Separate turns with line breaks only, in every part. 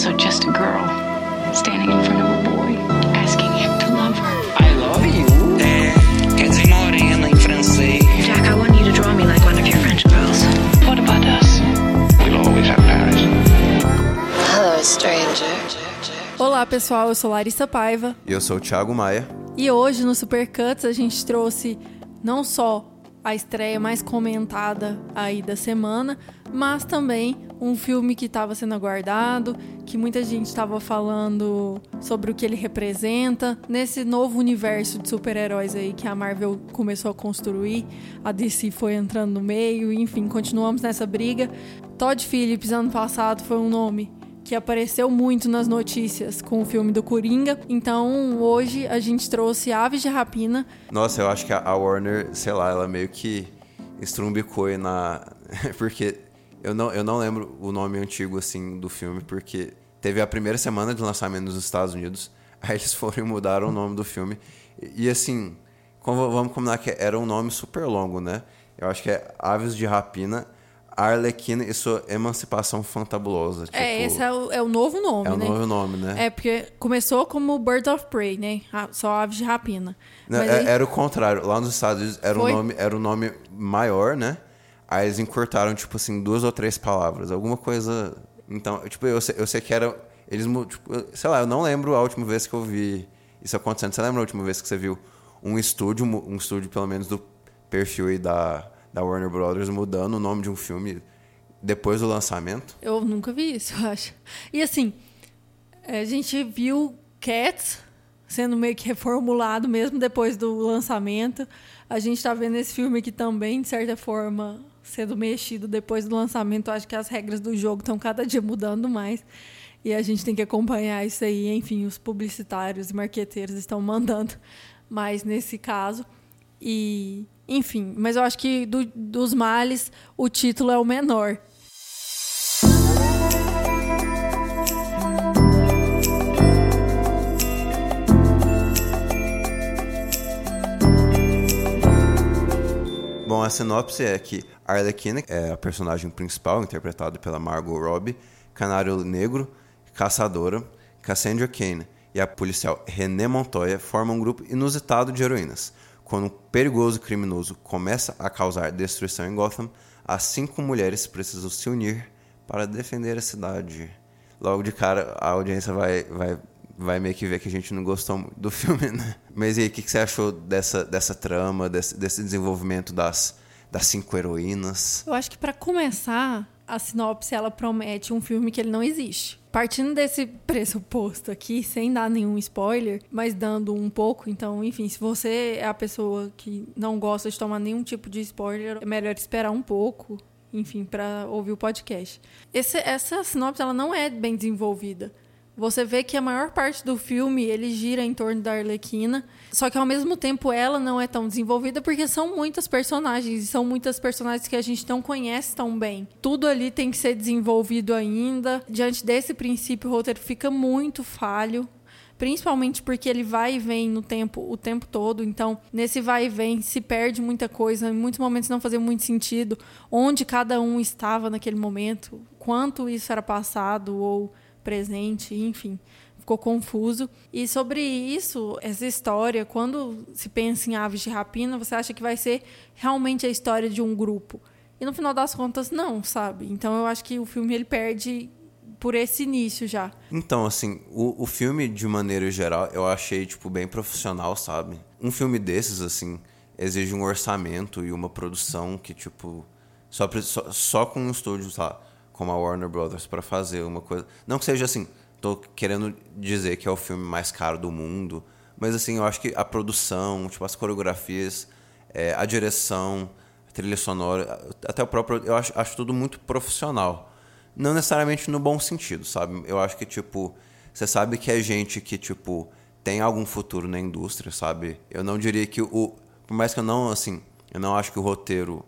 also just a girl standing in front of a boy, asking him to love her.
I love you. É, quer dizer morena em francês.
Jack, I want you to draw me like one of your French girls.
What about us?
We'll always have Paris.
Hello, stranger.
Olá pessoal, eu sou Larissa Paiva
E eu sou o Thiago Maia.
e hoje no Supercuts a gente trouxe não só a estreia mais comentada aí da semana, mas também um filme que estava sendo aguardado, que muita gente estava falando sobre o que ele representa nesse novo universo de super-heróis aí que a Marvel começou a construir, a DC foi entrando no meio, enfim, continuamos nessa briga. Todd Phillips ano passado foi um nome que apareceu muito nas notícias com o filme do Coringa. Então, hoje a gente trouxe Aves de Rapina.
Nossa, eu acho que a Warner, sei lá, ela meio que estrumbicou na. porque eu não, eu não lembro o nome antigo, assim, do filme, porque teve a primeira semana de lançamento nos Estados Unidos, aí eles foram e mudaram o nome do filme. E, e, assim, como- vamos combinar que era um nome super longo, né? Eu acho que é Aves de Rapina, Arlequina e sua Emancipação Fantabulosa.
é,
tipo,
esse é o, é o novo nome,
é o
né?
novo nome, né?
É, porque começou como Bird of Prey, né? Ah, Só Aves de Rapina.
Não, é-
aí-
Era o contrário. Lá nos Estados Unidos era um
Foi?
nome, era um nome maior, né? Aí eles encurtaram, tipo assim, duas ou três palavras. Alguma coisa. Então, tipo, eu sei, eu sei que era. Eles, tipo, sei lá, eu não lembro a última vez que eu vi isso acontecendo. Você lembra a última vez que você viu um estúdio, um estúdio pelo menos do perfil aí da, da Warner Brothers mudando o nome de um filme depois do lançamento?
Eu nunca vi isso, eu acho. E assim, a gente viu Cats sendo meio que reformulado mesmo depois do lançamento. A gente tá vendo esse filme aqui também, de certa forma, sendo mexido depois do lançamento. Acho que as regras do jogo estão cada dia mudando mais. E a gente tem que acompanhar isso aí. Enfim, os publicitários e marqueteiros estão mandando mais nesse caso. E, enfim, mas eu acho que do- dos males, o título é o menor.
Bom, a sinopse é que Arlequina é a personagem principal, interpretada pela Margot Robbie, canário negro, caçadora, Cassandra Cain e a policial René Montoya formam um grupo inusitado de heroínas. Quando um perigoso criminoso começa a causar destruição em Gotham, as cinco mulheres precisam se unir para defender a cidade. Logo de cara, a audiência vai, vai, vai meio que ver que a gente não gostou do filme, né? Mas e aí, o que, que você achou dessa, dessa trama, desse, desse desenvolvimento das, das cinco heroínas?
Eu acho que pra começar, a sinopse ela promete um filme que ele não existe. Partindo desse pressuposto aqui, sem dar nenhum spoiler, mas dando um pouco, então, enfim, se você é a pessoa que não gosta de tomar nenhum tipo de spoiler, é melhor esperar um pouco, enfim, pra ouvir o podcast. Esse- essa sinopse ela não é bem desenvolvida. Você vê que a maior parte do filme ele gira em torno da Arlequina, só que ao mesmo tempo ela não é tão desenvolvida porque são muitas personagens são muitas personagens que a gente não conhece tão bem. Tudo ali tem que ser desenvolvido ainda. Diante desse princípio, o roteiro fica muito falho. Principalmente porque ele vai e vem no tempo o tempo todo, então nesse vai e vem se perde muita coisa, em muitos momentos não fazia muito sentido onde cada um estava naquele momento, quanto isso era passado ou presente, enfim, ficou confuso. E sobre isso, essa história, quando se pensa em aves de rapina, você acha que vai ser realmente a história de um grupo. E no final das contas, não, sabe? Então eu acho que o filme ele perde por esse início já.
Então, assim, o, o filme, de maneira geral, eu achei, tipo, bem profissional, sabe? Um filme desses, assim, exige um orçamento e uma produção que, tipo, só, só, só com um estúdio, sei lá, como a Warner Brothers pra fazer uma coisa. Não que seja assim, tô querendo dizer que é o filme mais caro do mundo, mas, assim, eu acho que a produção, tipo, as coreografias, é, a direção, a trilha sonora, até o próprio. Eu acho, acho tudo muito profissional. Não necessariamente no bom sentido, sabe? Eu acho que, tipo, você sabe que é gente que, tipo, tem algum futuro na indústria, sabe? Eu não diria que o. Por mais que eu não, assim, eu não acho que o roteiro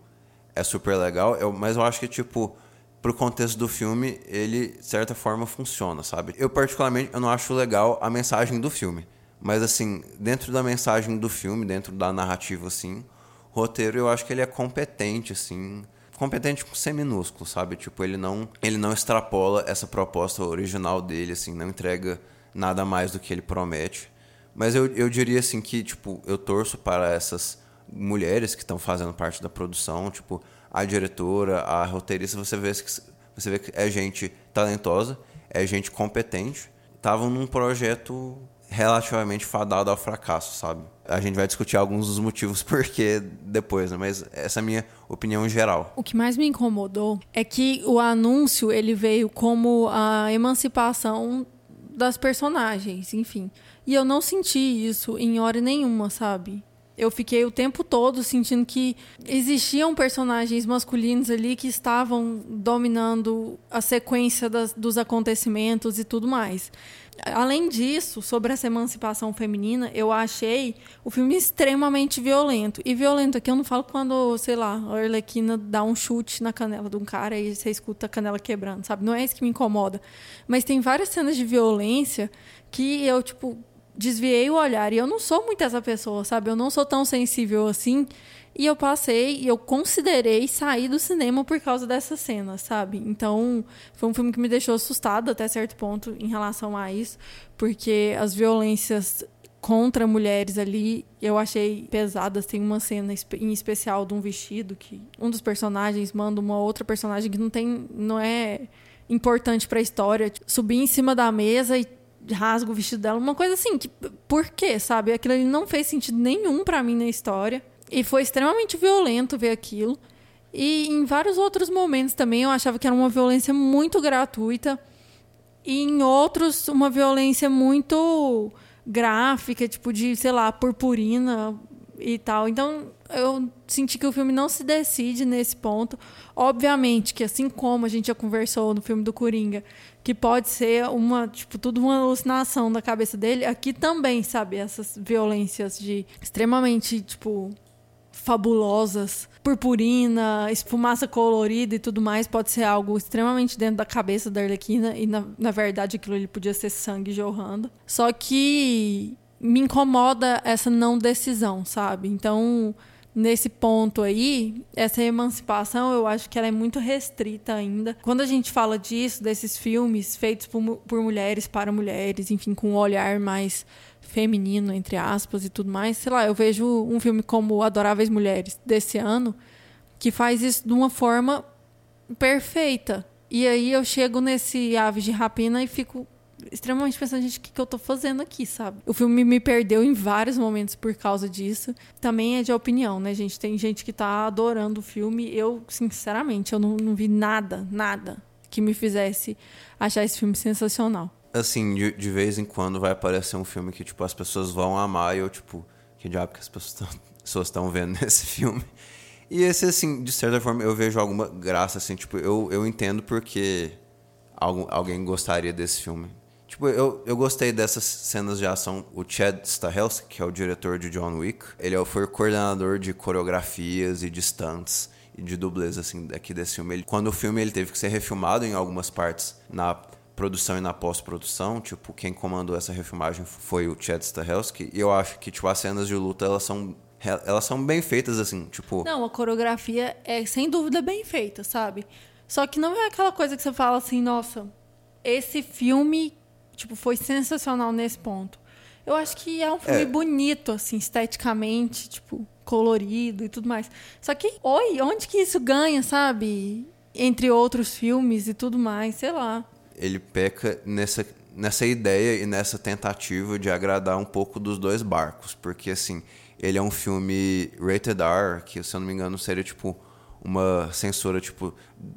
é super legal, eu, mas eu acho que, tipo, pro contexto do filme, ele, de certa forma, funciona, sabe? Eu, particularmente, eu não acho legal a mensagem do filme. Mas, assim, dentro da mensagem do filme, dentro da narrativa, assim, o roteiro, eu acho que ele é competente, assim. competente com C minúsculo, sabe? Tipo, ele não, ele não extrapola essa proposta original dele, assim, não entrega nada mais do que ele promete. Mas eu, eu diria, assim, que, tipo, eu torço para essas mulheres que estão fazendo parte da produção, tipo, a diretora, a roteirista, você vê que, você vê que é gente talentosa, é gente competente, estavam num projeto relativamente fadado ao fracasso, sabe? A gente vai discutir alguns dos motivos porque depois, né? Mas essa é a minha opinião geral.
O que mais me incomodou é que o anúncio ele veio como a emancipação das personagens, enfim. E eu não senti isso em hora nenhuma, sabe? Eu fiquei o tempo todo sentindo que existiam personagens masculinos ali que estavam dominando a sequência das, dos acontecimentos e tudo mais. Além disso, sobre essa emancipação feminina, eu achei o filme extremamente violento. E violento aqui eu não falo quando, sei lá, a Arlequina dá um chute na canela de um cara e você escuta a canela quebrando, sabe? Não é isso que me incomoda. Mas tem várias cenas de violência que eu, tipo, desviei o olhar. E eu não sou muito essa pessoa, sabe? Eu não sou tão sensível assim. E eu passei, e eu considerei sair do cinema por causa dessa cena, sabe? Então, foi um filme que me deixou assustada até certo ponto em relação a isso, porque as violências contra mulheres ali eu achei pesadas. Tem uma cena em especial de um vestido que um dos personagens manda uma outra personagem que não tem, não é importante para a história, subir em cima da mesa e rasga o vestido dela, uma coisa assim, que por quê, sabe? Aquilo ali não fez sentido nenhum para mim na história. E foi extremamente violento ver aquilo. E em vários outros momentos também eu achava que era uma violência muito gratuita. E em outros, uma violência muito gráfica, tipo de, sei lá, purpurina e tal. Então, eu senti que o filme não se decide nesse ponto. Obviamente que assim como a gente já conversou no filme do Coringa, que pode ser uma, tipo, tudo uma alucinação da cabeça dele, aqui também, sabe, essas violências de extremamente, tipo, fabulosas, purpurina, fumaça colorida e tudo mais, pode ser algo extremamente dentro da cabeça da Arlequina e na, na verdade aquilo ali podia ser sangue jorrando. Só que me incomoda essa não decisão, sabe? Então, nesse ponto aí, essa emancipação eu acho que ela é muito restrita ainda. Quando a gente fala disso, desses filmes feitos por, por mulheres para mulheres, enfim, com um olhar mais feminino, entre aspas, e tudo mais. Sei lá, eu vejo um filme como Adoráveis Mulheres, desse ano, que faz isso de uma forma perfeita. E aí eu chego nesse Aves de Rapina e fico extremamente pensando, gente, o que, que eu tô fazendo aqui, sabe? O filme me perdeu em vários momentos por causa disso. Também é de opinião, né, gente? Tem gente que tá adorando o filme. Eu, sinceramente, eu não, não vi nada, nada que me fizesse achar esse filme sensacional
assim, de, de vez em quando vai aparecer um filme que, tipo, as pessoas vão amar e eu, tipo, que diabo que as pessoas estão vendo nesse filme? E esse, assim, de certa forma, eu vejo alguma graça, assim, tipo, eu, eu entendo porque algum, alguém gostaria desse filme. Tipo, eu, eu gostei dessas cenas de ação. O Chad Stahelski, que é o diretor de John Wick, ele é foi o coordenador de coreografias e de stunts e de dublês, assim, aqui desse filme. Ele, quando o filme ele teve que ser refilmado em algumas partes na produção e na pós-produção, tipo, quem comandou essa refilmagem foi o Chad Stahelski, e eu acho que, tipo, as cenas de luta, elas são elas são bem feitas, assim, tipo...
Não, a coreografia é, sem dúvida, bem feita, sabe? Só que não é aquela coisa que você fala assim, nossa, esse filme, tipo, foi sensacional nesse ponto. Eu acho que é um filme é. bonito, assim, esteticamente, tipo, colorido e tudo mais. Só que, oi, onde que isso ganha, sabe? Entre outros filmes e tudo mais, sei lá
ele peca nessa, nessa ideia e nessa tentativa de agradar um pouco dos dois barcos, porque assim, ele é um filme rated R, que se eu não me engano seria tipo uma censura tipo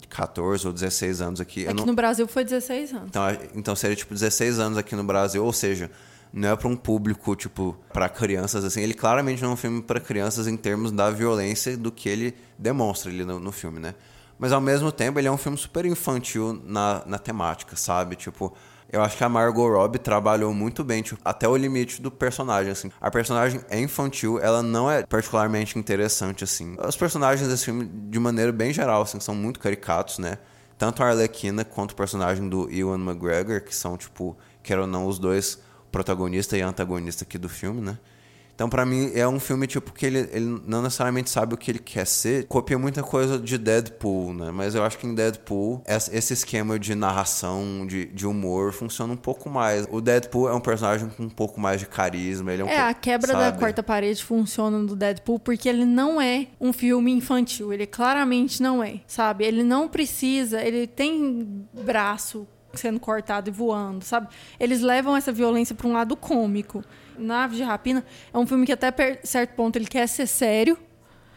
14 ou 16 anos aqui.
Aqui não... no Brasil foi 16 anos.
Então, então seria tipo 16 anos aqui no Brasil, ou seja, não é para um público tipo para crianças assim. Ele claramente não é um filme para crianças em termos da violência do que ele demonstra ali no, no filme, né? Mas ao mesmo tempo ele é um filme super infantil na, na temática, sabe? Tipo, eu acho que a Margot Robbie trabalhou muito bem, tipo, até o limite do personagem, assim. A personagem é infantil, ela não é particularmente interessante, assim. Os personagens desse filme, de maneira bem geral, assim, são muito caricatos, né? Tanto a Arlequina quanto o personagem do Ewan McGregor, que são, tipo, quer ou não, os dois protagonista e antagonista aqui do filme, né? Então, pra mim, é um filme, tipo, que ele, ele não necessariamente sabe o que ele quer ser. Copia muita coisa de Deadpool, né? Mas eu acho que em Deadpool, esse esquema de narração, de, de humor, funciona um pouco mais. O Deadpool é um personagem com um pouco mais de carisma. Ele é, um
É,
pouco-
a quebra da
sabe?
quarta parede funciona no Deadpool porque ele não é um filme infantil. Ele claramente não é, sabe? Ele não precisa, ele tem braço sendo cortado e voando, sabe? Eles levam essa violência para um lado cômico. Naves de Rapina é um filme que até certo ponto ele quer ser sério,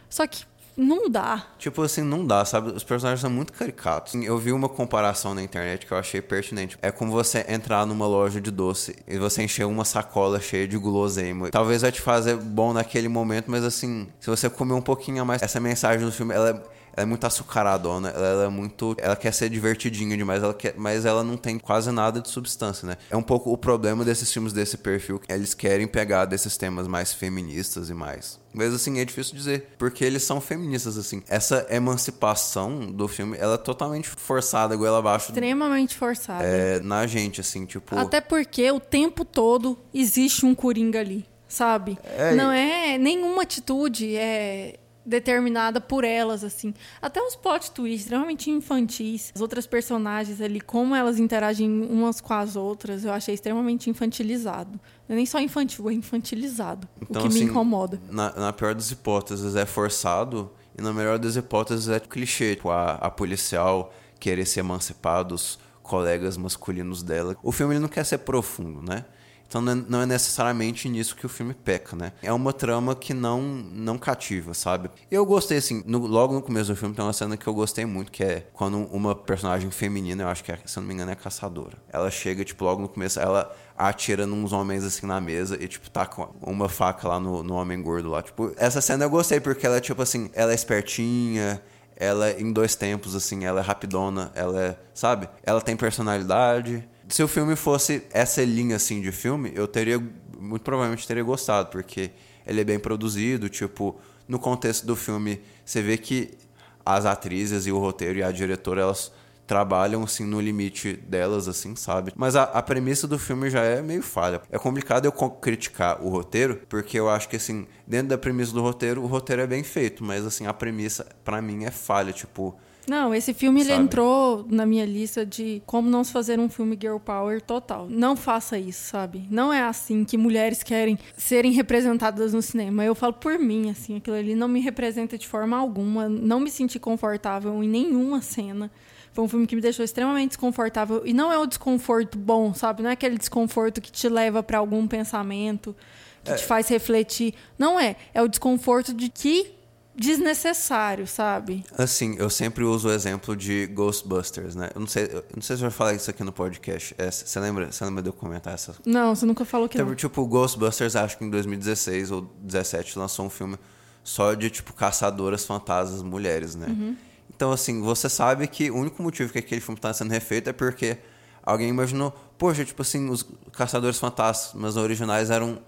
só que não dá.
Tipo assim, não dá, sabe? Os personagens são muito caricatos. Eu vi uma comparação na internet que eu achei pertinente. É como você entrar numa loja de doce e você encher uma sacola cheia de guloseima. Talvez vai te fazer bom naquele momento, mas assim, se você comer um pouquinho a mais, essa mensagem do filme, ela é ela é muito açucaradona, ela, ela é muito. Ela quer ser divertidinha demais, ela quer, mas ela não tem quase nada de substância, né? É um pouco o problema desses filmes desse perfil. que Eles querem pegar desses temas mais feministas e mais. Mas assim, é difícil dizer, porque eles são feministas, assim. Essa emancipação do filme, ela é totalmente forçada, goela abaixo
Extremamente forçado.
é, na gente, assim, tipo.
Até porque o tempo todo existe um coringa ali, sabe?
É,
Não é nenhuma atitude é determinada por elas, assim. Até os plot twists extremamente infantis. As outras personagens ali, como elas interagem umas com as outras, eu achei extremamente infantilizado. Não é nem só infantil, é infantilizado.
Então,
o que
assim,
me incomoda.
Na, na pior das hipóteses é forçado, e na melhor das hipóteses é clichê. Tipo, a, a policial querer se emancipar dos colegas masculinos dela. O filme ele não quer ser profundo, né? Então não é, não é necessariamente nisso que o filme peca, né? É uma trama que não não cativa, sabe? Eu gostei, assim, no- logo no começo do filme tem uma cena que eu gostei muito, que é quando uma personagem feminina, eu acho que é, se eu não me engano é caçadora. Ela chega, tipo, logo no começo, ela atira nos homens assim na mesa e, tipo, tá com uma faca lá no, no homem gordo lá. Tipo, essa cena eu gostei, porque ela é, tipo assim, ela é espertinha, ela é em dois tempos, assim, ela é rapidona, ela é, sabe? Ela tem personalidade. Se o filme fosse essa linha, assim, de filme, eu teria, muito provavelmente teria gostado, porque ele é bem produzido, tipo, no contexto do filme, você vê que as atrizes e o roteiro e a diretora, elas trabalham, assim, no limite delas, assim, sabe? Mas a, a premissa do filme já é meio falha. É complicado eu criticar o roteiro, porque eu acho que, assim, dentro da premissa do roteiro, o roteiro é bem feito, mas, assim, a premissa, pra mim, é falha, tipo...
Não, esse filme ele entrou na minha lista de como não se fazer um filme girl power total. Não faça isso, sabe? Não é assim que mulheres querem serem representadas no cinema. Eu falo por mim, assim, aquilo ali não me representa de forma alguma. Não me senti confortável em nenhuma cena. Foi um filme que me deixou extremamente desconfortável. E não é o desconforto bom, sabe? Não é aquele desconforto que te leva pra algum pensamento, que te faz refletir. Não é. É o desconforto de que desnecessário, sabe?
Assim, eu sempre uso o exemplo de Ghostbusters, né? Eu não sei, eu não sei se eu já falei isso aqui no podcast. É, Você lembra, você lembra de eu comentar essa
Não, você nunca falou que
Então,
não.
tipo, Ghostbusters, acho que em 2016 ou 2017 lançou um filme só de, tipo, caçadoras fantasmas mulheres, né?
Uhum.
Então, assim, você sabe que o único motivo que aquele filme tá sendo refeito é porque alguém imaginou, poxa, tipo assim, os caçadores fantasmas originais eram,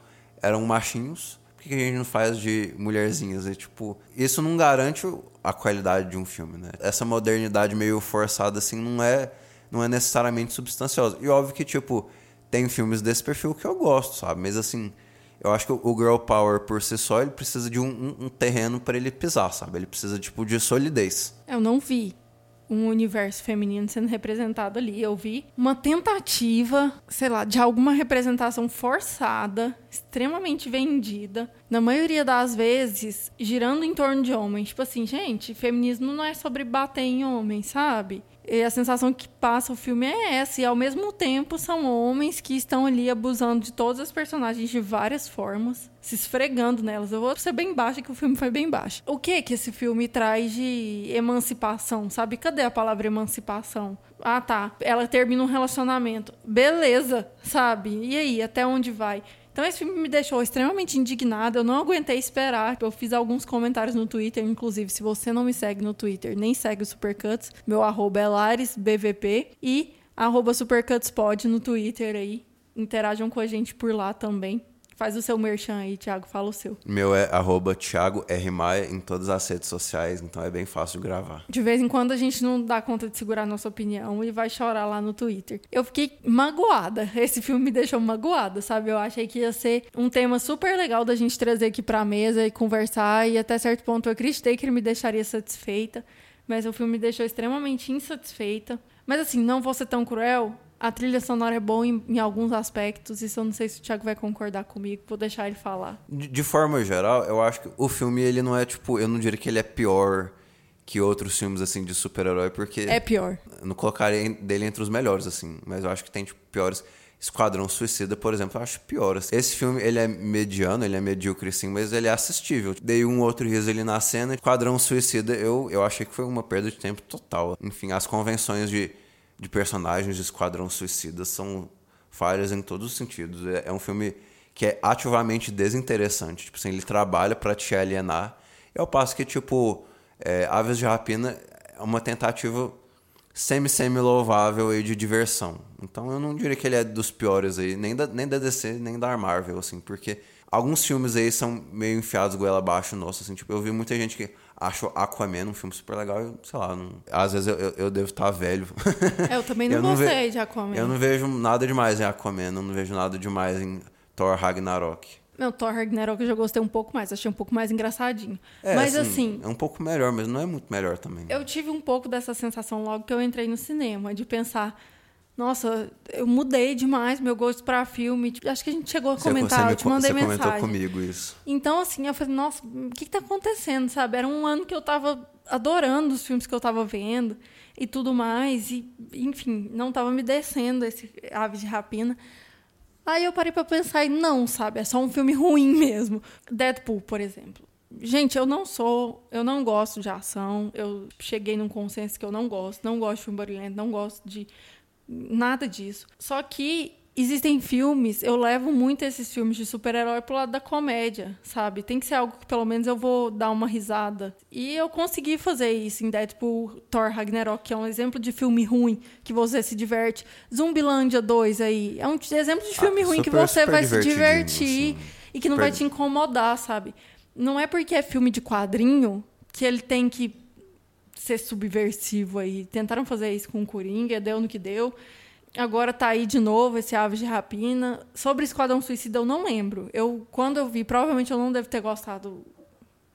eram machinhos, por que a gente não faz de mulherzinhas? E, tipo, isso não garante a qualidade de um filme, né? Essa modernidade meio forçada, assim, não é, não é necessariamente substanciosa. E óbvio que, tipo, tem filmes desse perfil que eu gosto, sabe? Mas, assim, eu acho que o Girl Power, por si só, ele precisa de um, um- um terreno pra ele pisar, sabe? Ele precisa, tipo, de solidez.
Eu não vi um universo feminino sendo representado ali. Eu vi uma tentativa, sei lá, de alguma representação forçada, extremamente vendida, na maioria das vezes girando em torno de homens. Tipo assim, gente, feminismo não é sobre bater em homens, sabe? E a sensação que passa o filme é essa, e ao mesmo tempo são homens que estão ali abusando de todas as personagens de várias formas, se esfregando nelas. Eu vou ser bem baixa, que o filme foi bem baixo. O que que esse filme traz de emancipação, sabe? Cadê a palavra emancipação? Ah, tá. Ela termina um relacionamento. Beleza, sabe? E aí, até onde vai? Então esse filme me deixou extremamente indignada, eu não aguentei esperar. Eu fiz alguns comentários no Twitter, inclusive, se você não me segue no Twitter, nem segue o Supercuts, meu arroba é laresbvp e arroba supercutspod no Twitter aí. Interajam com a gente por lá também. Faz o seu merchan aí, Thiago, fala o seu.
Meu é arroba Thiago R. Maia em todas as redes sociais, então é bem fácil de gravar.
De vez em quando a gente não dá conta de segurar nossa opinião e vai chorar lá no Twitter. Eu fiquei magoada. Esse filme me deixou magoada, sabe? Eu achei que ia ser um tema super legal da gente trazer aqui pra mesa e conversar. E até certo ponto eu acreditei que ele me deixaria satisfeita. Mas o filme me deixou extremamente insatisfeita. Mas assim, não vou ser tão cruel. A trilha sonora é boa em, em alguns aspectos. Isso eu não sei se o Thiago vai concordar comigo. Vou deixar ele falar.
De, de forma geral, eu acho que o filme, ele não é tipo. Eu não diria que ele é pior que outros filmes, assim, de super-herói, porque.
É pior.
Eu não colocaria dele entre os melhores, assim. Mas eu acho que tem, tipo, piores. Esquadrão Suicida, por exemplo, eu acho pior. assim. Esse filme, ele é mediano, ele é medíocre, sim, mas ele é assistível. Dei um outro riso ali na cena. Esquadrão Suicida, eu, eu achei que foi uma perda de tempo total. Enfim, as convenções de, de personagens de Esquadrão Suicida são falhas em todos os sentidos. É, é um filme que é ativamente desinteressante. Tipo assim, ele trabalha pra te alienar. E ao passo que, tipo, é, Aves de Rapina é uma tentativa semi-semi-louvável aí de diversão. Então eu não diria que ele é dos piores aí, nem da, nem da DC, nem da Marvel, assim, porque alguns filmes aí são meio enfiados goela abaixo, nossa, assim, tipo, eu vi muita gente que acha Aquaman um filme super legal, eu, sei lá, não, às vezes eu, eu, eu devo estar velho.
É, eu também não
Eu não
gostei
ve-
de Aquaman.
Eu não vejo nada demais em Aquaman, eu não vejo nada demais em Thor Ragnarok.
Meu, Thor Ragnarok eu já gostei um pouco mais. Achei um pouco mais engraçadinho.
É,
Mas assim,
É um pouco melhor, mas não é muito melhor também.
eu tive um pouco dessa sensação logo que eu entrei no cinema, de pensar, nossa, eu mudei demais meu gosto pra filme. Tipo, Acho que a gente chegou a comentar,
você
eu te mandei
você comentou
mensagem.
comigo isso.
Então, assim, eu falei, nossa, o que, que tá acontecendo, sabe? Era um ano que eu tava adorando os filmes que eu tava vendo e tudo mais. E, enfim, não tava me descendo esse Aves de Rapina. Aí eu parei pra pensar e não, sabe? É só um filme ruim mesmo. Deadpool, por exemplo. Gente, eu não sou, eu não gosto de ação. Eu cheguei num consenso que eu não gosto, não gosto de filme barulhento, não gosto de nada disso. Só que existem filmes, eu levo muito esses filmes de super-herói pro lado da comédia, sabe? Tem que ser algo que pelo menos eu vou dar uma risada. E eu consegui fazer isso em Deadpool, Thor Ragnarok, que é um exemplo de filme ruim que você se diverte. Zumbilândia 2 aí, é um exemplo de filme
Ah,
ruim que
super,
você
super
vai se divertir
assim.
e que não
Super-
vai te incomodar, sabe? Não é porque é filme de quadrinho que ele tem que ser subversivo aí. Tentaram fazer isso com o Coringa, deu no que deu. Agora tá aí de novo esse Aves de Rapina. Sobre Esquadrão Suicida eu não lembro. Eu quando eu vi, provavelmente eu não devo ter gostado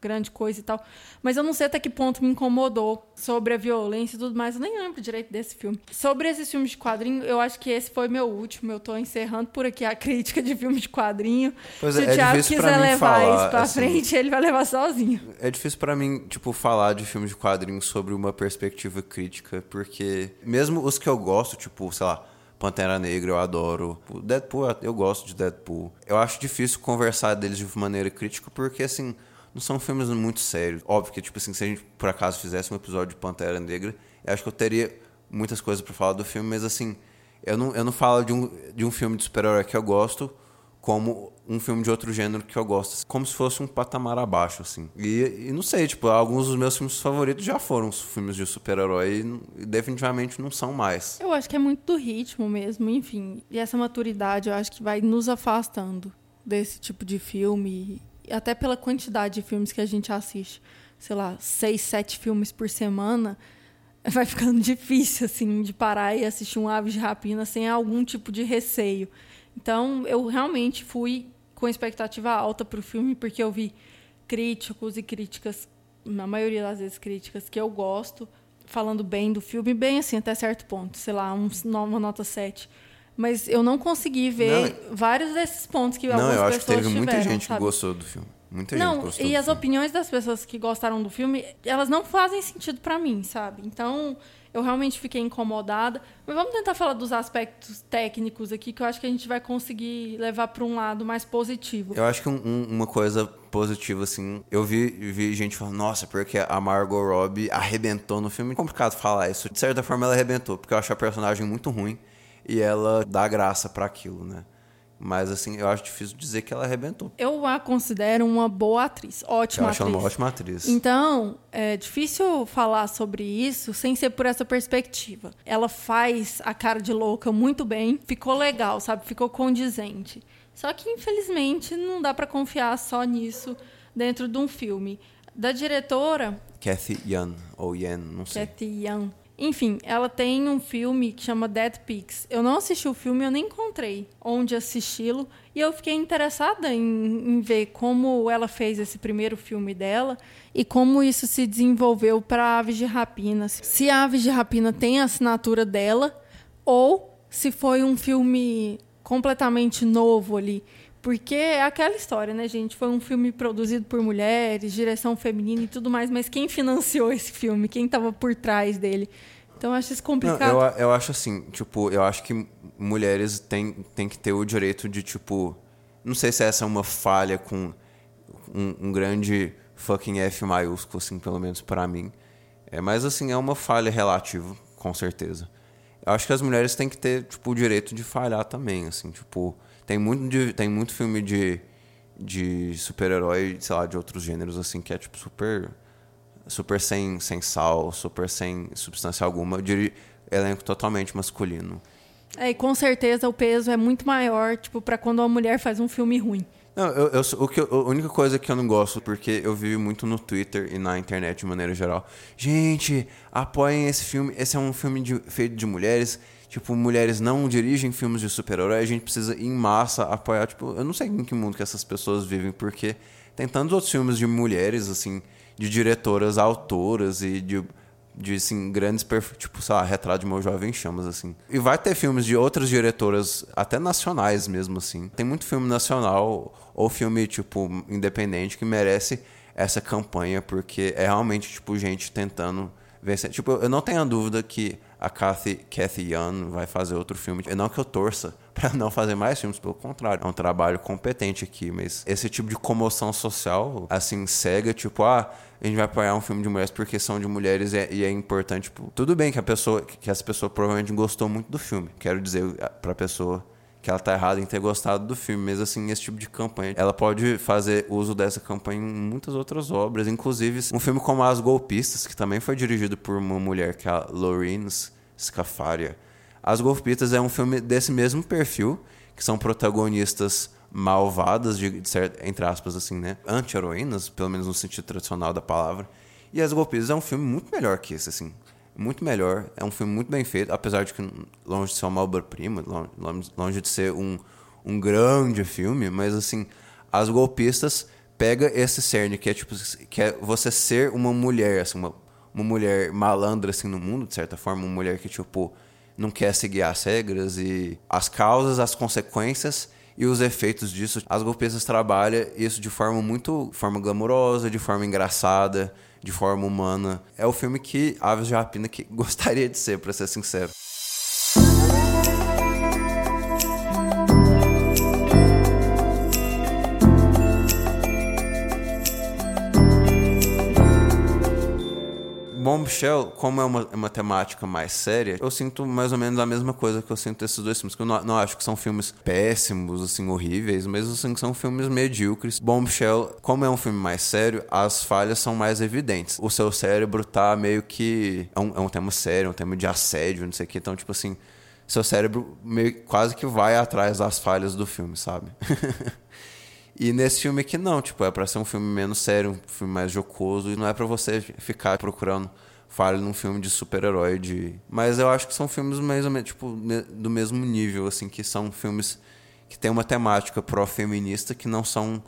grande coisa e tal, mas eu não sei até que ponto me incomodou sobre a violência e tudo mais. Eu nem lembro direito desse filme. Sobre esses filmes de quadrinho, eu acho que esse foi meu último. Eu tô encerrando por aqui a crítica de filme de quadrinho.
Pois
Se
é,
o
é
Thiago
pra
quiser levar
falar,
isso pra
assim.
frente, ele vai levar sozinho.
É difícil pra mim, tipo, falar de filmes de quadrinhos sobre uma perspectiva crítica, porque mesmo os que eu gosto, tipo, sei lá, Pantera Negra eu adoro, Deadpool eu gosto de Deadpool. Eu acho difícil conversar deles de maneira crítica, porque assim, não são filmes muito sérios. Óbvio que, tipo assim, se a gente por acaso fizesse um episódio de Pantera Negra, eu acho que eu teria muitas coisas pra falar do filme, mas assim, eu não, eu não falo de um, de um filme de super-herói que eu gosto como um filme de outro gênero que eu gosto. Como se fosse um patamar abaixo, assim. E, e não sei, tipo, alguns dos meus filmes favoritos já foram filmes de super-herói e, e definitivamente não são mais.
Eu acho que é muito do ritmo mesmo, enfim. E essa maturidade eu acho que vai nos afastando desse tipo de filme. Até pela quantidade de filmes que a gente assiste. Sei lá, seis, sete filmes por semana. Vai ficando difícil, assim, de parar e assistir um Aves de Rapina sem algum tipo de receio. Então, eu realmente fui com expectativa alta pro filme, porque eu vi críticos e críticas, na maioria das vezes críticas que eu gosto, falando bem do filme, bem assim, até certo ponto, sei lá, um, uma nota 7. Mas eu não consegui ver vários desses pontos que
não,
algumas
eu acho que
pessoas
teve muita
tiveram,
gente
sabe?
que gostou do filme. Muita gente
Não,
gostou
e as
filme.
opiniões das pessoas que gostaram do filme, elas não fazem sentido pra mim, sabe? Então, eu realmente fiquei incomodada. Mas vamos tentar falar dos aspectos técnicos aqui, que eu acho que a gente vai conseguir levar pra um lado mais positivo.
Eu acho que um- um- uma coisa positiva, assim, eu vi, vi gente falando, nossa, porque a Margot Robbie arrebentou no filme. É complicado falar isso. De certa forma, ela arrebentou, porque eu acho a personagem muito ruim e ela dá graça pra aquilo, né? Mas, assim, eu acho difícil dizer que ela arrebentou.
Eu a considero uma boa atriz,
Eu
ótima
acho ela
atriz.
uma ótima atriz.
Então, é difícil falar sobre isso sem ser por essa perspectiva. Ela faz a cara de louca muito bem, ficou legal, sabe? Ficou condizente. Só que, infelizmente, não dá pra confiar só nisso dentro de um filme. Da diretora,
Kathy Yan, ou Yan, não sei.
Cathy Yan. Enfim, ela tem um filme que chama Dead Pigs. Eu não assisti o filme, eu nem encontrei onde assisti-lo. E eu fiquei interessada em, em ver como ela fez esse primeiro filme dela e como isso se desenvolveu para Aves de Rapina. Se a Aves de Rapina tem a assinatura dela ou se foi um filme completamente novo ali. Porque é aquela história, né, gente? Foi um filme produzido por mulheres, direção feminina e tudo mais, mas quem financiou esse filme? Quem estava por trás dele? Então eu acho isso
Não,
complicado.
eu, eu acho assim, tipo, eu acho que mulheres têm, têm que ter o direito de, tipo. Não sei se essa é uma falha com um, um grande fucking F maiúsculo, assim, pelo menos pra mim. É, mas assim, é uma falha relativa, com certeza. Eu acho que as mulheres têm que ter, tipo, o direito de falhar também, assim, tipo. Tem muito, de- tem muito filme de, de super-herói, sei lá, de outros gêneros, assim, que é, tipo, super super sem, sem sal, super sem substância alguma, de elenco totalmente masculino.
É, e com certeza o peso é muito maior, tipo, para quando uma mulher faz um filme ruim.
Não, eu, eu o que eu- a única coisa que eu não gosto, porque eu vi muito no Twitter e na internet de maneira geral. Gente, apoiem esse filme. Esse é um filme de- feito de mulheres. Tipo, mulheres não dirigem filmes de super-herói. A gente precisa, em massa, apoiar. Tipo, eu não sei em que mundo que essas pessoas vivem, porque tem tantos outros filmes de mulheres, assim, de diretoras, autoras e de de assim, grandes perfis, tipo, sei lá, Retrato de Meu Jovem em Chamas, assim. E vai ter filmes de outras diretoras, até nacionais mesmo, assim. Tem muito filme nacional ou filme, tipo, independente que merece essa campanha, porque é realmente, tipo, gente tentando vencer. Tipo, eu não tenho a dúvida que a Kathy, Kathy Yan vai fazer outro filme. Não que eu torça pra não fazer mais filmes, pelo contrário. É um trabalho competente aqui, mas esse tipo de comoção social, assim, cega, tipo, ah, a gente vai apoiar um filme de mulheres porque são de mulheres e é, e é importante. Tipo, tudo bem que a pessoa, que essa pessoa provavelmente gostou muito do filme. Quero dizer pra pessoa que ela tá errada em ter gostado do filme, mas assim, esse tipo de campanha, ela pode fazer uso dessa campanha em muitas outras obras, inclusive um filme como As Golpistas, que também foi dirigido por uma mulher que é a Lorraine Scafaria. As Golpistas é um filme desse mesmo perfil, que são protagonistas malvadas, de, de certo, entre aspas, assim, né? Anti-heroínas, pelo menos no sentido tradicional da palavra. E As Golpistas é um filme muito melhor que esse, assim. Muito melhor. É um filme muito bem feito, apesar de que longe de ser uma obra-prima, longe, longe de ser um, um grande filme, mas, assim, As Golpistas pega esse cerne que é, tipo, que é você ser uma mulher, assim, uma, uma mulher malandra, assim, no mundo, de certa forma. Uma mulher que, tipo, não quer seguir as regras e as causas, as consequências e os efeitos disso. As golpistas trabalham isso de forma muito forma glamurosa, de forma engraçada, de forma humana. É o filme que Aves de Rapina que gostaria de ser, para ser sincero. Bombshell, como é uma, uma temática mais séria, eu sinto mais ou menos a mesma coisa que eu sinto esses dois filmes. Que eu não, não acho que são filmes péssimos, assim, horríveis, mas assim, que são filmes medíocres. Bombshell, como é um filme mais sério, as falhas são mais evidentes. O seu cérebro tá meio que. É um, é um tema sério, é um tema de assédio, não sei o que. Então, tipo assim, seu cérebro meio quase que vai atrás das falhas do filme, sabe? E nesse filme aqui não, tipo, é pra ser um filme menos sério, um filme mais jocoso, e não é pra você ficar procurando falha num filme de super-herói, de... Mas eu acho que são filmes mais ou menos, tipo, do mesmo nível, assim, que são filmes que tem uma temática pró-feminista que não são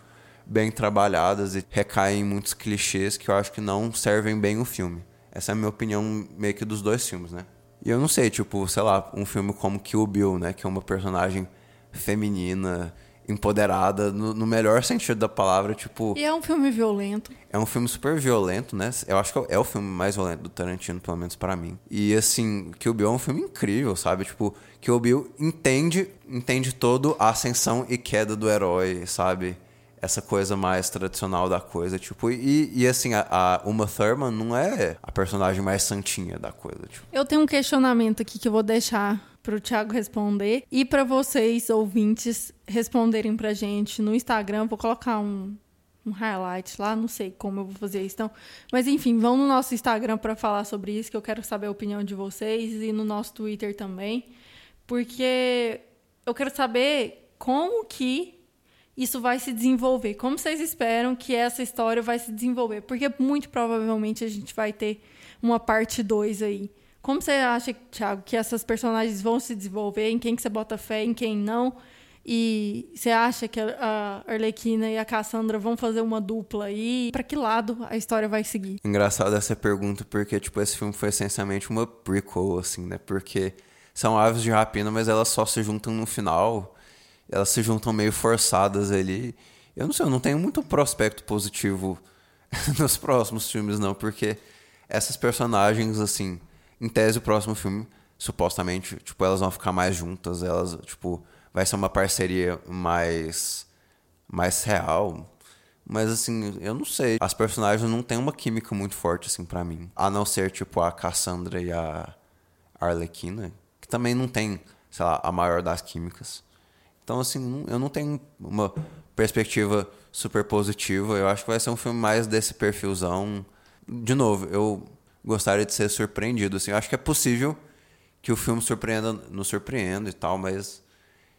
bem trabalhadas e recaem em muitos clichês que eu acho que não servem bem o filme. Essa é a minha opinião meio que dos dois filmes, né? E eu não sei, tipo, sei lá, um filme como Kill Bill, né, que é uma personagem feminina empoderada no, no, melhor sentido da palavra, tipo.
E é um filme violento.
É um filme super violento, né? Eu acho que é o filme mais violento do Tarantino, pelo menos para mim. E assim, Kill Bill é um filme incrível, sabe? Tipo, Kill Bill entende, entende todo a ascensão e queda do herói, sabe? Essa coisa mais tradicional da coisa, tipo, e, e assim, a, a Uma Thurman não é a personagem mais santinha da coisa, tipo.
Eu tenho um questionamento aqui que eu vou deixar pro Thiago responder e para vocês ouvintes responderem pra gente no Instagram. Vou colocar um, um highlight lá, não sei como eu vou fazer isso, então. Mas enfim, vão no nosso Instagram para falar sobre isso, que eu quero saber a opinião de vocês e no nosso Twitter também, porque eu quero saber como que isso vai se desenvolver? Como vocês esperam que essa história vai se desenvolver? Porque muito provavelmente a gente vai ter uma parte 2 aí. Como você acha, Thiago, que essas personagens vão se desenvolver? Em quem que você bota fé, em quem não? E você acha que a Arlequina e a Cassandra vão fazer uma dupla aí? Para que lado a história vai seguir?
Engraçado essa pergunta, porque, tipo, esse filme foi essencialmente uma prequel, assim, né? Porque são aves de rapina, mas elas só se juntam no final. Elas se juntam meio forçadas ali. Eu não sei, eu não tenho muito prospecto positivo nos próximos filmes, não, porque essas personagens, assim, em tese, o próximo filme, supostamente, tipo, elas vão ficar mais juntas, elas, tipo vai ser uma parceria mais mais real. Mas assim, eu não sei. As personagens não têm uma química muito forte assim para mim, a não ser tipo a Cassandra e a Arlequina, que também não tem, sei lá, a maior das químicas. Então assim, eu não tenho uma perspectiva super positiva. Eu acho que vai ser um filme mais desse perfilzão. De novo, eu gostaria de ser surpreendido assim. Eu acho que é possível que o filme surpreenda, nos surpreenda e tal, mas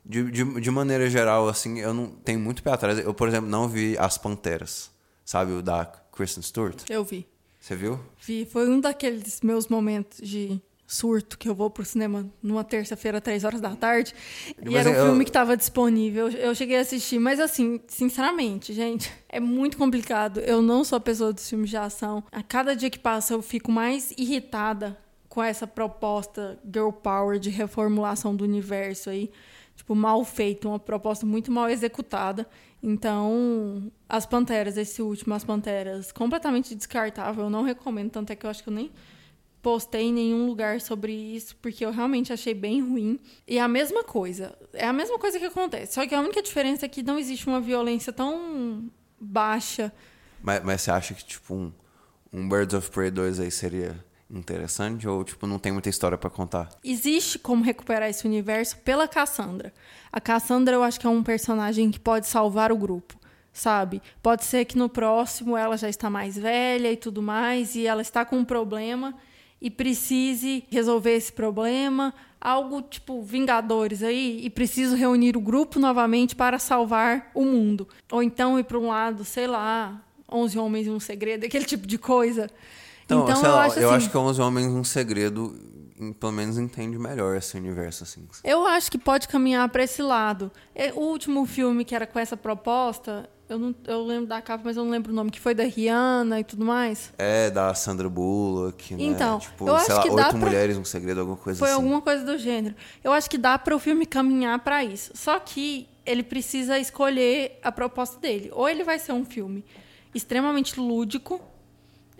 de, de, de maneira geral, assim, eu não tenho muito pé atrás. Eu, por exemplo, não vi As Panteras, sabe? O da Kristen Stewart.
Eu vi.
Você viu?
Vi. Foi um daqueles meus momentos de surto que eu vou pro cinema numa terça-feira, três horas da tarde. E era um eu... filme que estava disponível. Eu cheguei a assistir, mas assim, sinceramente, gente, é muito complicado. Eu não sou a pessoa dos filmes de ação. A cada dia que passa, eu fico mais irritada com essa proposta girl power de reformulação do universo aí tipo, mal feito, uma proposta muito mal executada. Então, as Panteras, esse último, as Panteras, completamente descartável, eu não recomendo, tanto é que eu acho que eu nem postei em nenhum lugar sobre isso, porque eu realmente achei bem ruim. E é a mesma coisa, é a mesma coisa que acontece, só que a única diferença é que não existe uma violência tão baixa.
Mas, mas você acha que, tipo, um, um Birds of Prey 2 aí seria interessante ou tipo não tem muita história para contar?
Existe como recuperar esse universo pela Cassandra. A Cassandra eu acho que é um personagem que pode salvar o grupo, sabe? Pode ser que no próximo ela já está mais velha e tudo mais e ela está com um problema e precise resolver esse problema, algo tipo Vingadores aí e preciso reunir o grupo novamente para salvar o mundo. Ou então ir para um lado, sei lá, 11 homens e um segredo, aquele tipo de coisa.
Então, então eu, lá, acho, eu assim, acho que 11 Homens um Segredo pelo menos entende melhor esse universo assim.
Eu acho que pode caminhar para esse lado. É, o último filme que era com essa proposta, eu não eu lembro da capa, mas eu não lembro o nome, que foi da Rihanna e tudo mais.
É, da Sandra Bullock, né?
Então,
tipo,
eu
sei
acho
lá,
que
oito
pra...
mulheres um segredo, alguma coisa
foi
assim.
Foi alguma coisa do gênero. Eu acho que dá para o filme caminhar para isso. Só que ele precisa escolher a proposta dele. Ou ele vai ser um filme extremamente lúdico,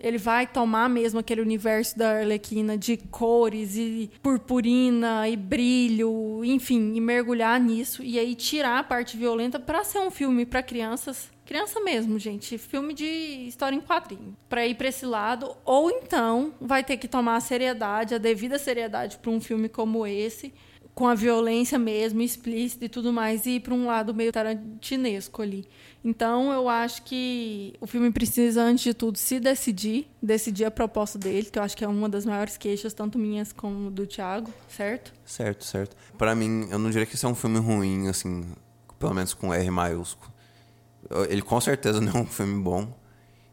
ele vai tomar mesmo aquele universo da Arlequina de cores e purpurina e brilho, enfim, e mergulhar nisso e aí tirar a parte violenta para ser um filme para crianças, criança mesmo, gente, filme de história em quadrinho, para ir para esse lado, ou então vai ter que tomar a seriedade, a devida seriedade para um filme como esse com a violência mesmo, explícita e tudo mais, e ir para um lado meio tarantinesco ali. Então, eu acho que o filme precisa, antes de tudo, se decidir, decidir a proposta dele, que eu acho que é uma das maiores queixas, tanto minhas como do Thiago, certo?
Certo, certo. Para mim, eu não diria que esse é um filme ruim, assim, pelo menos com R maiúsculo. Ele com certeza não é um filme bom.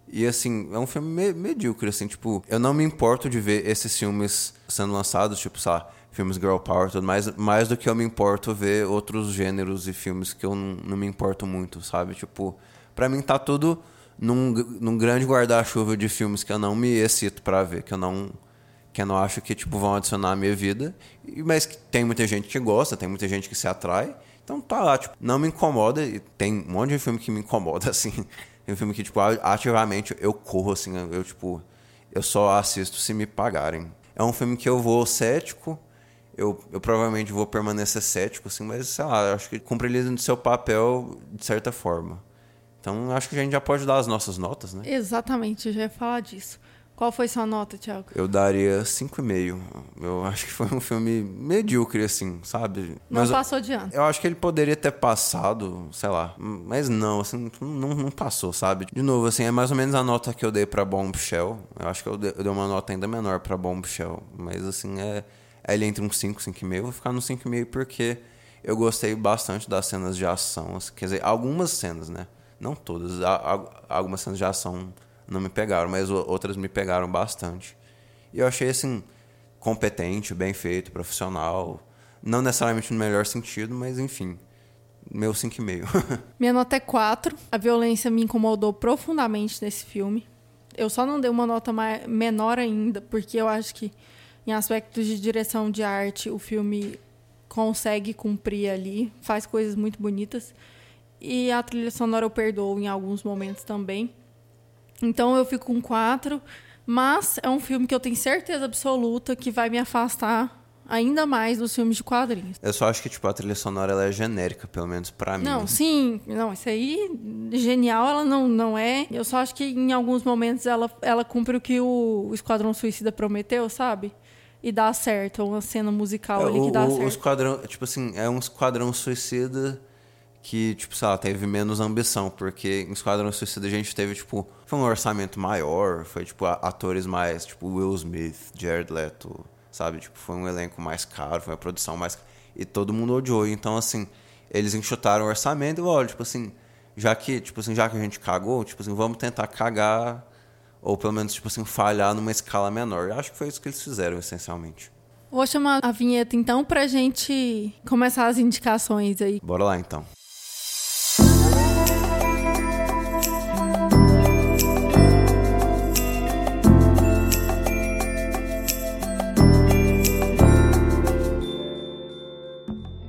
E assim, é um filme me medíocre, assim, tipo, eu não me importo de ver esses filmes sendo lançados, tipo, sei lá, filmes girl power tudo mais, mais do que eu me importo ver outros gêneros e filmes que eu não, não me importo muito, sabe? Tipo, para mim tá tudo num, num grande guarda-chuva de filmes que eu não me excito para ver, que eu não que eu não acho que tipo vão adicionar à minha vida, mas que tem muita gente que gosta, tem muita gente que se atrai. Então tá lá, tipo, não me incomoda e tem um monte de filme que me incomoda assim. Tem um filme que tipo ativamente eu corro assim, eu tipo eu só assisto se me pagarem. É um filme que eu vou cético, eu, eu provavelmente vou permanecer cético, assim, mas sei lá, acho que cumpre ele no seu papel de certa forma. Então acho que a gente já pode dar as nossas notas, né?
Exatamente, eu já ia falar disso. Qual foi sua nota, Thiago?
Eu daria 5,5. Eu acho que foi um filme medíocre, assim, sabe?
Não mas passou de ano.
Eu acho que ele poderia ter passado, sei lá. Mas não, assim, não, não passou, sabe? De novo, assim, é mais ou menos a nota que eu dei pra Bombshell. Eu acho que eu dei, eu dei uma nota ainda menor pra Bombshell. Mas, assim, é ele entre um 5, 5,5. Eu vou ficar no 5,5 porque Eu gostei bastante das cenas de ação, assim, quer dizer, algumas cenas, né? Não todas, algumas cenas de ação não me pegaram, mas outras me pegaram bastante. E eu achei assim competente, bem feito, profissional, não necessariamente no melhor sentido, mas enfim, meu 5,5.
Minha nota é 4. A violência me incomodou profundamente nesse filme. Eu só não dei uma nota menor ainda, porque eu acho que, em aspectos de direção de arte, o filme consegue cumprir ali, faz coisas muito bonitas. E a trilha sonora eu perdoo em alguns momentos também. Então eu fico com 4. Mas é um filme que eu tenho certeza absoluta que vai me afastar ainda mais dos filmes de quadrinhos.
eu só acho que tipo a trilha sonora ela é genérica, pelo menos pra mim.
Não, sim, não, isso aí genial ela não, não é. Eu só acho que em alguns momentos ela, ela cumpre o que o Esquadrão Suicida prometeu, sabe? E dá certo, uma cena musical ali que
o,
dá
o- o
certo.
esquadrão, tipo assim, é um esquadrão suicida que, tipo, sei lá, teve menos ambição, porque em Esquadrão Suicida a gente teve, tipo, foi um orçamento maior, foi, tipo, atores mais, tipo, Will Smith, Jared Leto, sabe? Tipo, foi um elenco mais caro, foi uma produção mais... E todo mundo odiou, então, assim, eles enxutaram o orçamento e, olha, tipo assim, já que, tipo assim, já que a gente cagou, tipo assim, vamos tentar cagar, ou pelo menos, tipo assim, falhar numa escala menor. Eu acho que foi isso que eles fizeram, essencialmente.
Vou chamar a vinheta então pra gente começar as indicações aí.
Bora lá, então.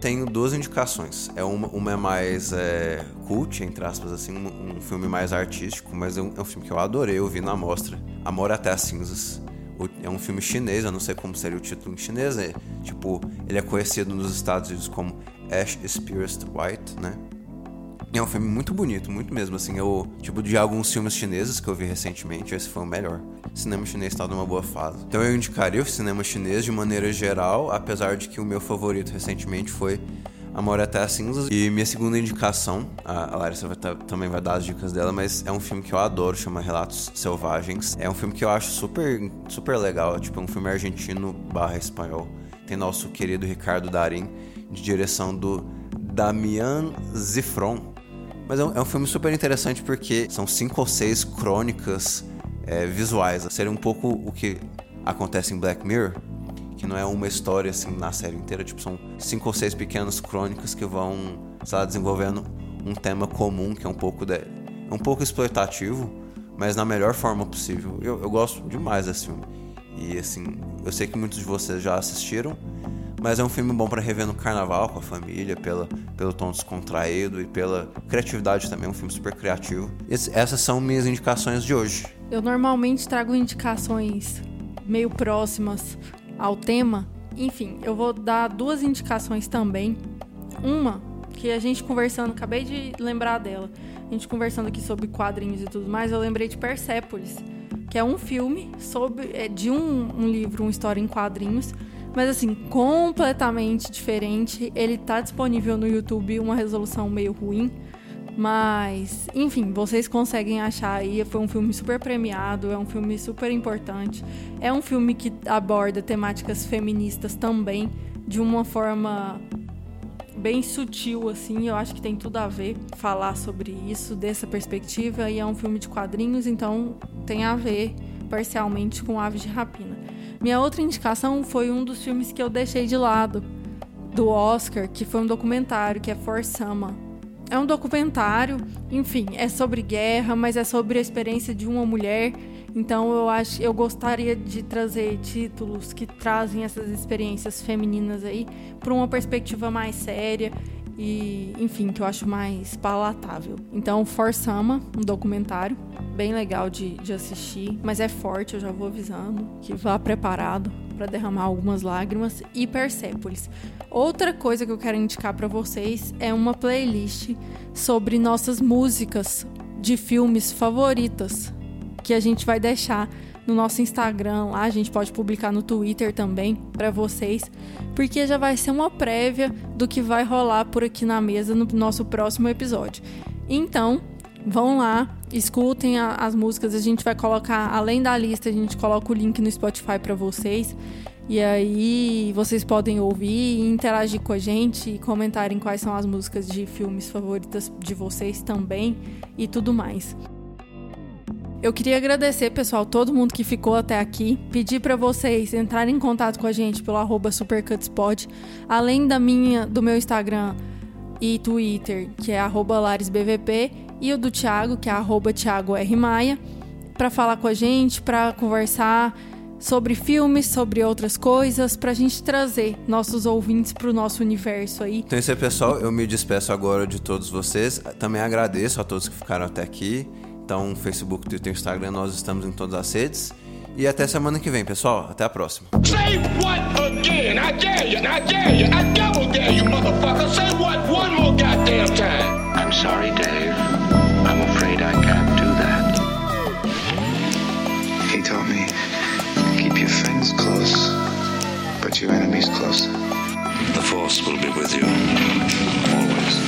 Tenho duas indicações. É uma, uma é mais é, cult, entre aspas, assim, um, um filme mais artístico, mas é um, é um filme que eu adorei, eu vi na mostra. Amor até as cinzas. O- É um filme chinês, eu não sei como seria o título em chinês. É, tipo, ele é conhecido nos Estados Unidos como Ash Spears White, né? É um filme muito bonito, muito mesmo, assim, eu, tipo, de alguns filmes chineses que eu vi recentemente, esse foi o melhor. O cinema chinês tá numa boa fase. Então eu indicaria o cinema chinês de maneira geral, apesar de que o meu favorito recentemente foi Amor até as Cinzas. E minha segunda indicação, a Larissa vai também vai dar as dicas dela, mas é um filme que eu adoro, chama Relatos Selvagens. É um filme que eu acho super, super legal, tipo, é um filme argentino barra espanhol. Tem nosso querido Ricardo Darim, de direção do Damian Zifron. Mas é um, é um filme super interessante porque são cinco ou seis crônicas é, visuais. Seria um pouco o que acontece em Black Mirror, que não é uma história assim na série inteira, tipo, são cinco ou seis pequenas crônicas que vão, sei lá, desenvolvendo um tema comum que é um pouco de, é um pouco exploitativo, mas na melhor forma possível. Eu, eu gosto demais desse filme. E assim, eu sei que muitos de vocês já assistiram, mas é um filme bom pra rever no carnaval com a família, pela, pelo tom descontraído e pela criatividade também. É um filme super criativo. Esse- essas são minhas indicações de hoje.
Eu normalmente trago indicações meio próximas ao tema. Enfim, eu vou dar duas indicações também. Uma que a gente conversando, acabei de lembrar dela. A gente conversando aqui sobre quadrinhos e tudo mais, eu lembrei de Persépolis, que é um filme sobre é de um, um livro, uma história em quadrinhos, mas assim, completamente diferente. Ele tá disponível no YouTube, uma resolução meio ruim. Mas, enfim, vocês conseguem achar aí. Foi um filme super premiado, é um filme super importante. É um filme que aborda temáticas feministas também, de uma forma bem sutil, assim. Eu acho que tem tudo a ver falar sobre isso, dessa perspectiva. E é um filme de quadrinhos, então tem a ver parcialmente com Aves de Rapina. Minha outra indicação foi um dos filmes que eu deixei de lado do Oscar, que foi um documentário, que é For Sama. É um documentário, enfim, é sobre guerra, mas é sobre a experiência de uma mulher. Então eu acho, eu gostaria de trazer títulos que trazem essas experiências femininas aí para uma perspectiva mais séria e, enfim, que eu acho mais palatável. Então, For Sama, um documentário bem legal de, de assistir, mas é forte, eu já vou avisando que vá preparado para derramar algumas lágrimas e Persépolis. Outra coisa que eu quero indicar para vocês é uma playlist sobre nossas músicas de filmes favoritas que a gente vai deixar no nosso Instagram lá, a gente pode publicar no Twitter também para vocês, porque já vai ser uma prévia do que vai rolar por aqui na mesa no nosso próximo episódio. Então, vão lá, escutem a- as músicas, a gente vai colocar além da lista, a gente coloca o link no Spotify para vocês. E aí vocês podem ouvir e interagir com a gente e comentarem quais são as músicas de filmes favoritas de vocês também e tudo mais. Eu queria agradecer, pessoal, todo mundo que ficou até aqui. Pedir para vocês entrarem em contato com a gente pelo arroba supercutspod, além da minha, do meu Instagram e Twitter, que é arroba laresbvp, e o do Thiago, que é arroba para falar com a gente, para conversar sobre filmes, sobre outras coisas, pra gente trazer nossos ouvintes pro nosso universo aí.
Então é isso aí, pessoal. Eu me despeço agora de todos vocês. Também agradeço a todos que ficaram até aqui. Então, Facebook, Twitter, Instagram, nós estamos em todas as redes. E até semana que vem, pessoal. Até a próxima.
Say what again? I dare you, I dare you, I double dare you, motherfucker. Say what one more goddamn time.
I'm sorry, Dave. I'm afraid I can't do that.
He taught me keep your friends close, but your enemies closer.
The Force will be with you. Always.